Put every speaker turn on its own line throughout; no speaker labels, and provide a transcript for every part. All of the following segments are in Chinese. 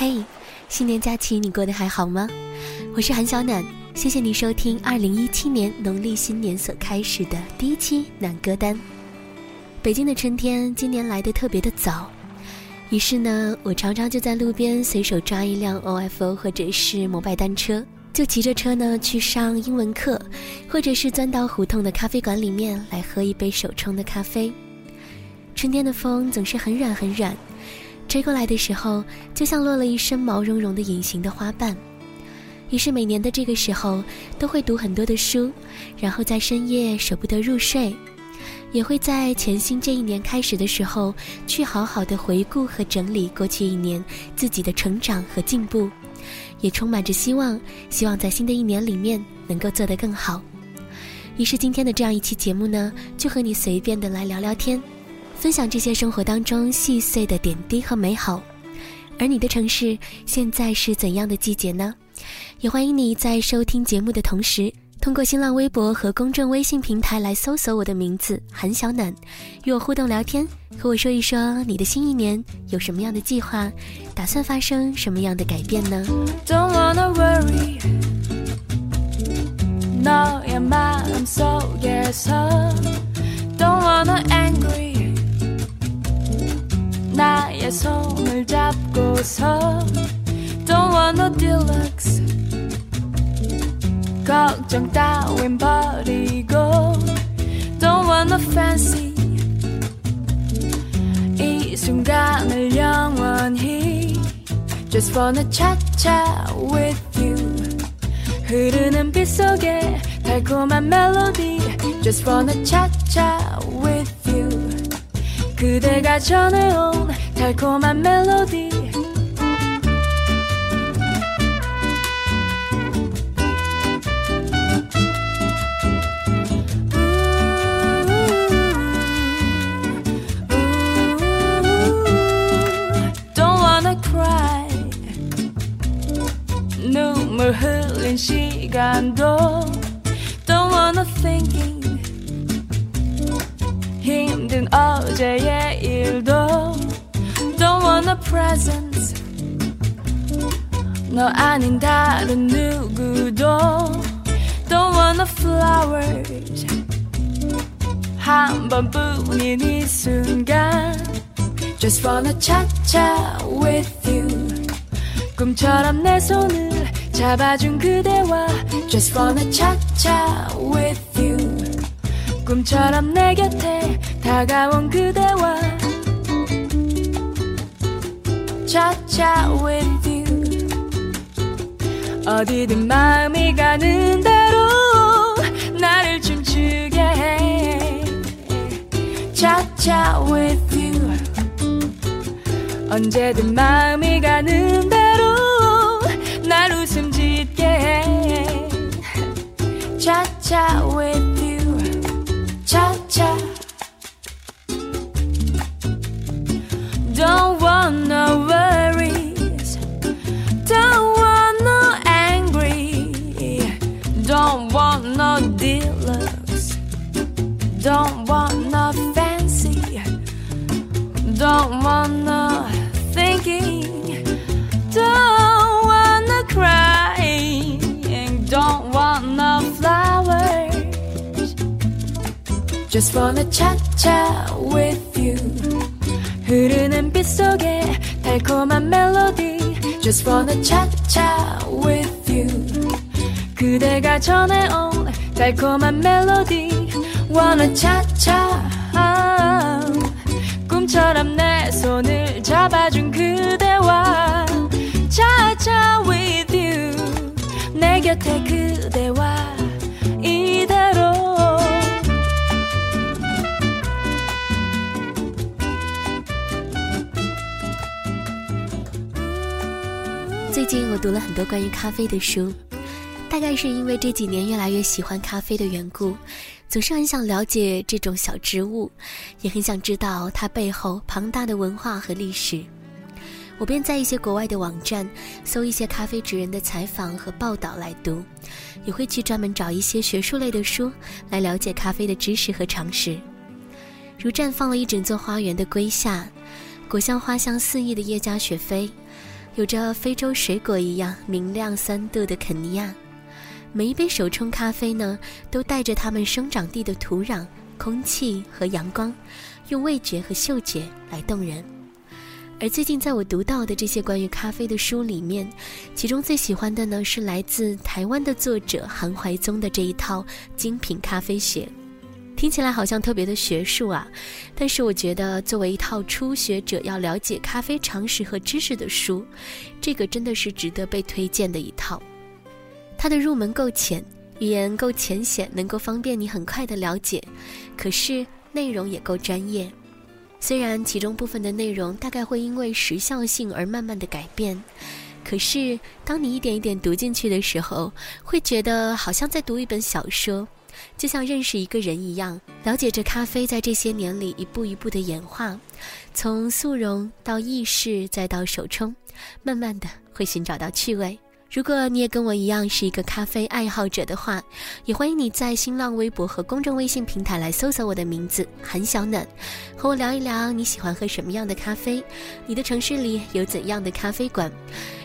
嘿，新年假期你过得还好吗？我是韩小暖，谢谢你收听二零一七年农历新年所开始的第一期暖歌单。北京的春天今年来的特别的早，于是呢，我常常就在路边随手抓一辆 OFO 或者是摩拜单车，就骑着车呢去上英文课，或者是钻到胡同的咖啡馆里面来喝一杯手冲的咖啡。春天的风总是很软很软。吹过来的时候，就像落了一身毛茸茸的隐形的花瓣。于是每年的这个时候，都会读很多的书，然后在深夜舍不得入睡，也会在全新这一年开始的时候，去好好的回顾和整理过去一年自己的成长和进步，也充满着希望，希望在新的一年里面能够做得更好。于是今天的这样一期节目呢，就和你随便的来聊聊天。分享这些生活当中细碎的点滴和美好，而你的城市现在是怎样的季节呢？也欢迎你在收听节目的同时，通过新浪微博和公众微信平台来搜索我的名字韩小暖，与我互动聊天，和我说一说你的新一年有什么样的计划，打算发生什么样的改变呢？Don't wanna worry. Now i'm so yes i don't wanna angry？ 내 손을 잡고서 Don't want no deluxe 걱정 따윈 버리고 Don't want no fancy 이 순간을 영원히 Just wanna cha-cha with you 흐르는 빛 속에 달콤한 멜로디 Just wanna cha-cha with you 그대가 전해온 달콤한 멜로디 흘린 시간도 Don't wanna thinking 어제의 일도 Don't want a present 너 아닌 다른 누구도 Don't want a flowers 한 번뿐인 이 순간 Just wanna cha-cha with you 꿈처럼 내 손을 잡아준 그대와 Just wanna cha-cha with you 꿈처럼 내 곁에 다가온 그대와 cha-cha with you. 어디든 마음이 가는 대로 나를 춤추게 해. cha-cha with you. 언제든 마음이 가는 대로 날 웃음 짓게 해. cha-cha with Just wanna chat with you. 흐르는 빛 속에 달콤한 멜로디 Just wanna chat with you 그대가 전해온 달콤한 멜로디 Wanna chat 꿈처럼 내 손을 잡아준 그대와 chat with you 내 곁에 그대와 最近我读了很多关于咖啡的书，大概是因为这几年越来越喜欢咖啡的缘故，总是很想了解这种小植物，也很想知道它背后庞大的文化和历史。我便在一些国外的网站搜一些咖啡职人的采访和报道来读，也会去专门找一些学术类的书来了解咖啡的知识和常识。如绽放了一整座花园的瑰夏，果香花香四溢的叶加雪菲。
有着非洲水果一样明亮酸度的肯尼亚。每一杯手冲咖啡呢，都带着它们生长地的土壤、空气和阳光，用味觉和嗅觉来动人。而最近在我读到的这些关于咖啡的书里面，其中最喜欢的呢是来自台湾的作者韩怀宗的这一套精品咖啡学。听起来好像特别的学术啊，但是我觉得作为一套初学者要了解咖啡常识和知识的书，这个真的是值得被推荐的一套。它的入门够浅，语言够浅显，能够方便你很快的了解，可是内容也够专业。虽然其中部分的内容大概会因为时效性而慢慢的改变，可是当你一点一点读进去的时候，会觉得好像在读一本小说。就像认识一个人一样，了解着咖啡在这些年里一步一步的演化，从速溶到意式再到手冲，慢慢的会寻找到趣味。如果你也跟我一样是一个咖啡爱好者的话，也欢迎你在新浪微博和公众微信平台来搜索我的名字韩小暖，和我聊一聊你喜欢喝什么样的咖啡，你的城市里有怎样的咖啡馆。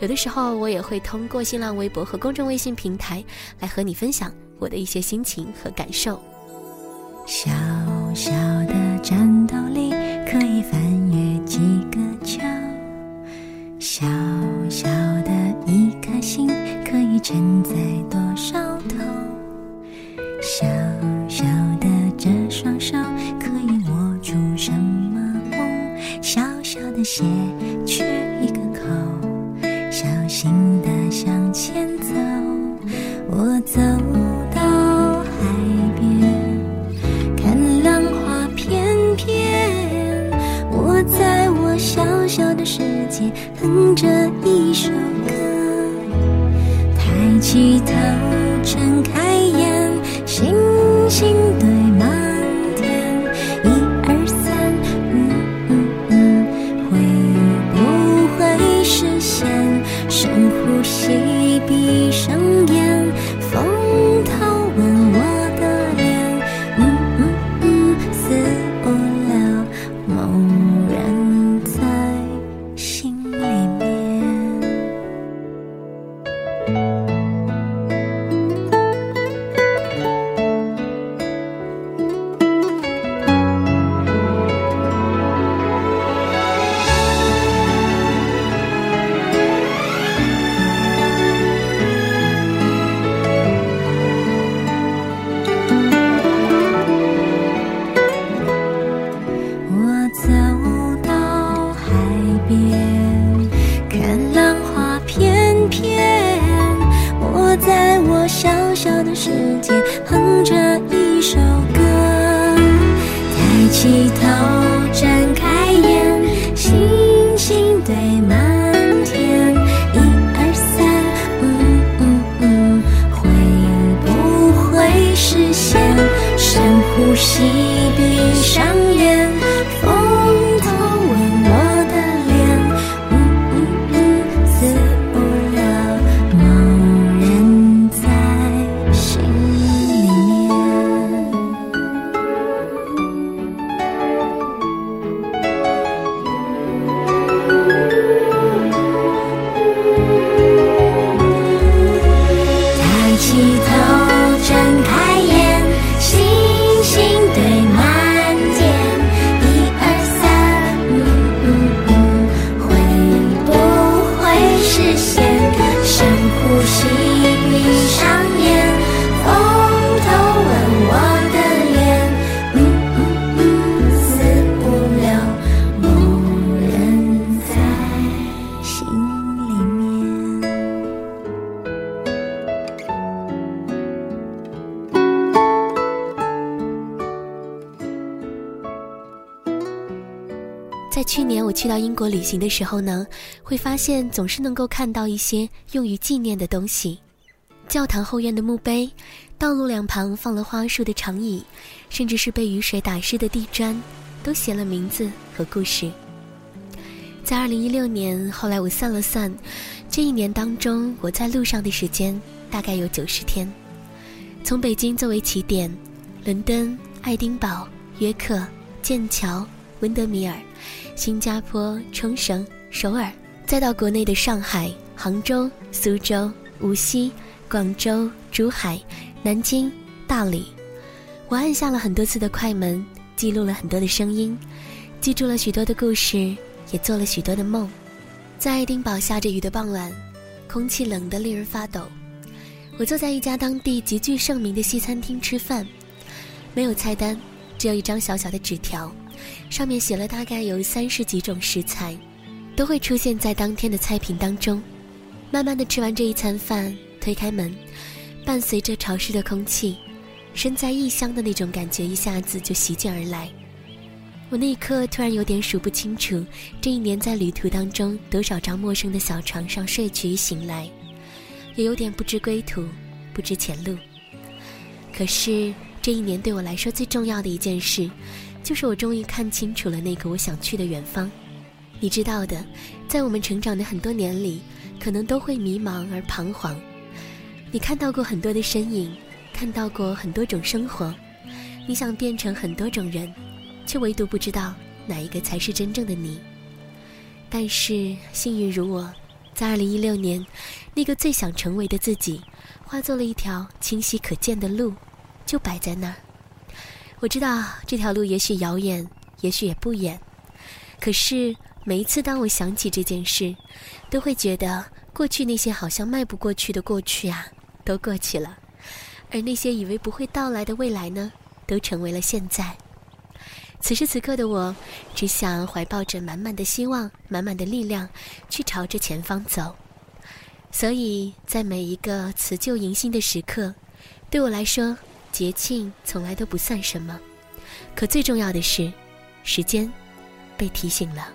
有的时候我也会通过新浪微博和公众微信平台来和你分享。我的一些心情和感受。
小小的战斗力可以翻越几个桥，小小的一颗心可以承载多少头，小小的这双手可以握住什么梦，小小的鞋
去到英国旅行的时候呢，会发现总是能够看到一些用于纪念的东西：教堂后院的墓碑，道路两旁放了花束的长椅，甚至是被雨水打湿的地砖，都写了名字和故事。在二零一六年，后来我算了算，这一年当中我在路上的时间大概有九十天，从北京作为起点，伦敦、爱丁堡、约克、剑桥、温德米尔。新加坡、冲绳、首尔、再到国内的上海、杭州、苏州、无锡、广州、珠海、南京、大理，我按下了很多次的快门，记录了很多的声音，记住了许多的故事，也做了许多的梦。在爱丁堡下着雨的傍晚，空气冷得令人发抖。我坐在一家当地极具盛名的西餐厅吃饭，没有菜单，只有一张小小的纸条，上面写了大概有三十几种食材，都会出现在当天的菜品当中。慢慢的吃完这一餐饭，推开门，伴随着潮湿的空气，身在异乡的那种感觉一下子就席卷而来。我那一刻突然有点数不清楚，这一年在旅途当中多少张陌生的小床上睡去醒来。也有点不知归途，不知前路。可是这一年对我来说最重要的一件事，就是我终于看清楚了那个我想去的远方。你知道的，在我们成长的很多年里，可能都会迷茫而彷徨。你看到过很多的身影，看到过很多种生活，你想变成很多种人，却唯独不知道哪一个才是真正的你。但是幸运如我。在二零一六年，那个最想成为的自己，化作了一条清晰可见的路，就摆在那儿。我知道这条路也许遥远，也许也不远，可是每一次当我想起这件事，都会觉得过去那些好像迈不过去的过去啊，都过去了，而那些以为不会到来的未来呢，都成为了现在。此时此刻的我，只想怀抱着满满的希望、满满的力量，去朝着前方走。所以在每一个辞旧迎新的时刻，对我来说，节庆从来都不算什么。可最重要的是，时间被提醒了。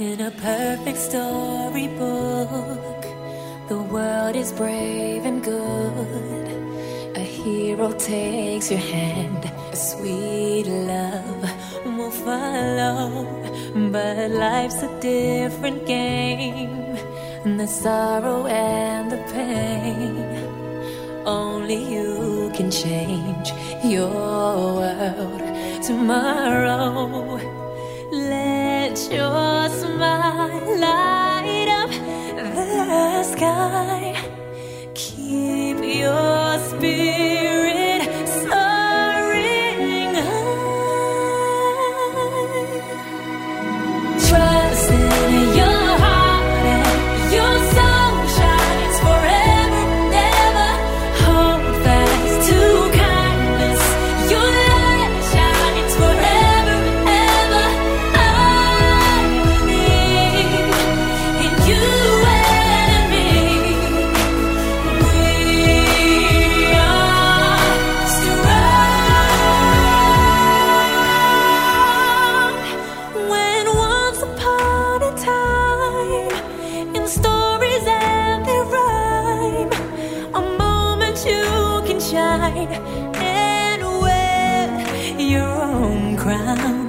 In a perfect storybook, the world is brave and good. A hero takes your hand, a sweet love will follow. But life's a different game, and the sorrow and the pain. Only you can change your world tomorrow. Let your smile light up the sky.
time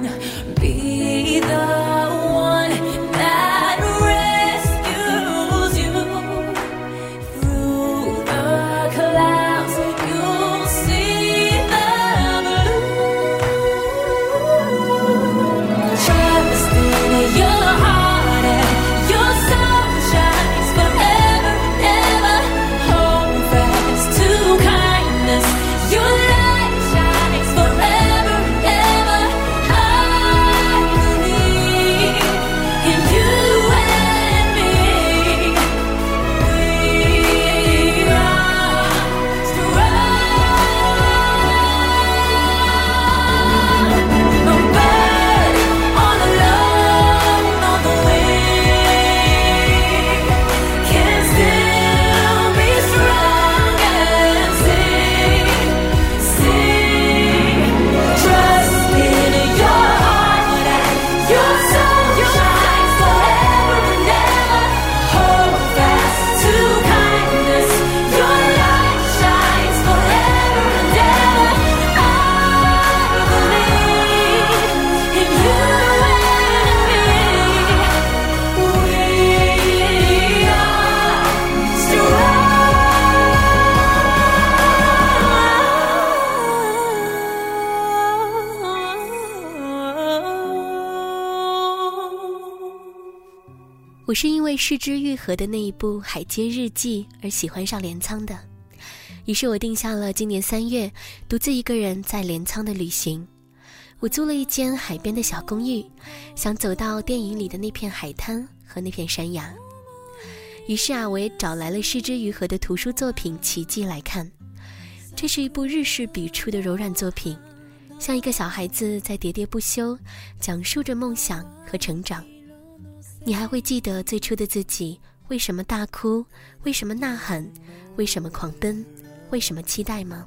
为失之愈合的那一部《海街日记》而喜欢上镰仓的，于是我定下了今年三月独自一个人在镰仓的旅行。我租了一间海边的小公寓，想走到电影里的那片海滩和那片山崖。于是啊，我也找来了失之愈合的图书作品《奇迹》来看。这是一部日式笔触的柔软作品，像一个小孩子在喋喋不休讲述着梦想和成长。你还会记得最初的自己为什么大哭？为什么呐喊？为什么狂奔？为什么期待吗？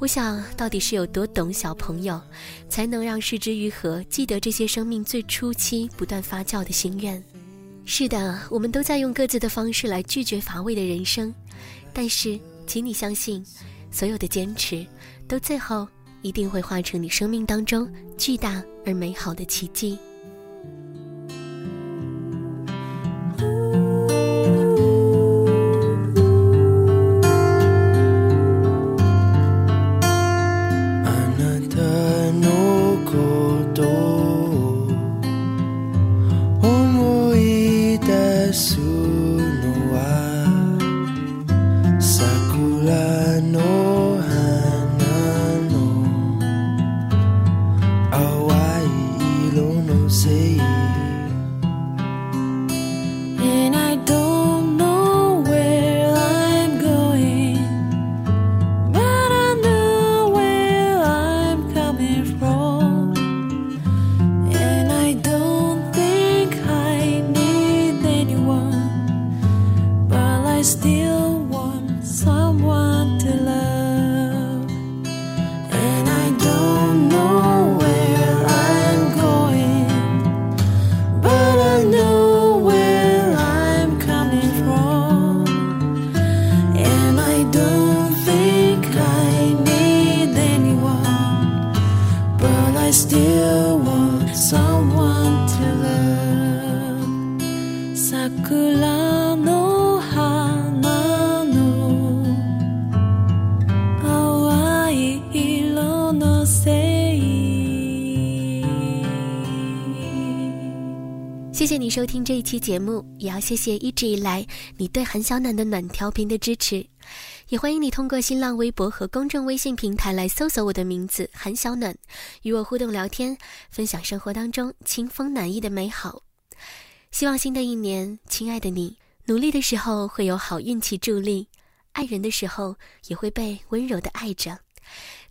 我想到底是有多懂小朋友，才能让失之愈合记得这些生命最初期不断发酵的心愿？是的，我们都在用各自的方式来拒绝乏味的人生，但是，请你相信，所有的坚持，都最后一定会化成你生命当中巨大而美好的奇迹。谢谢你收听这一期节目，也要谢谢一直以来你对韩小暖的暖调频的支持，也欢迎你通过新浪微博和公众微信平台来搜索我的名字韩小暖，与我互动聊天，分享生活当中清风暖意的美好。希望新的一年，亲爱的你，努力的时候会有好运气助力，爱人的时候也会被温柔的爱着，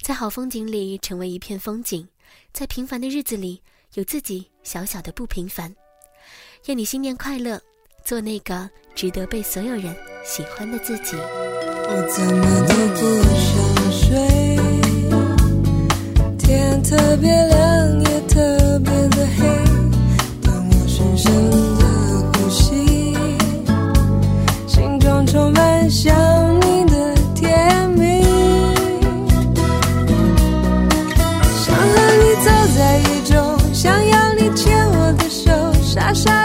在好风景里成为一片风景，在平凡的日子里有自己小小的不平凡。愿你新年快乐，做那个值得被所有人喜欢的自己。
我怎么都不想睡，天特别亮，也特别的黑。当我深深手，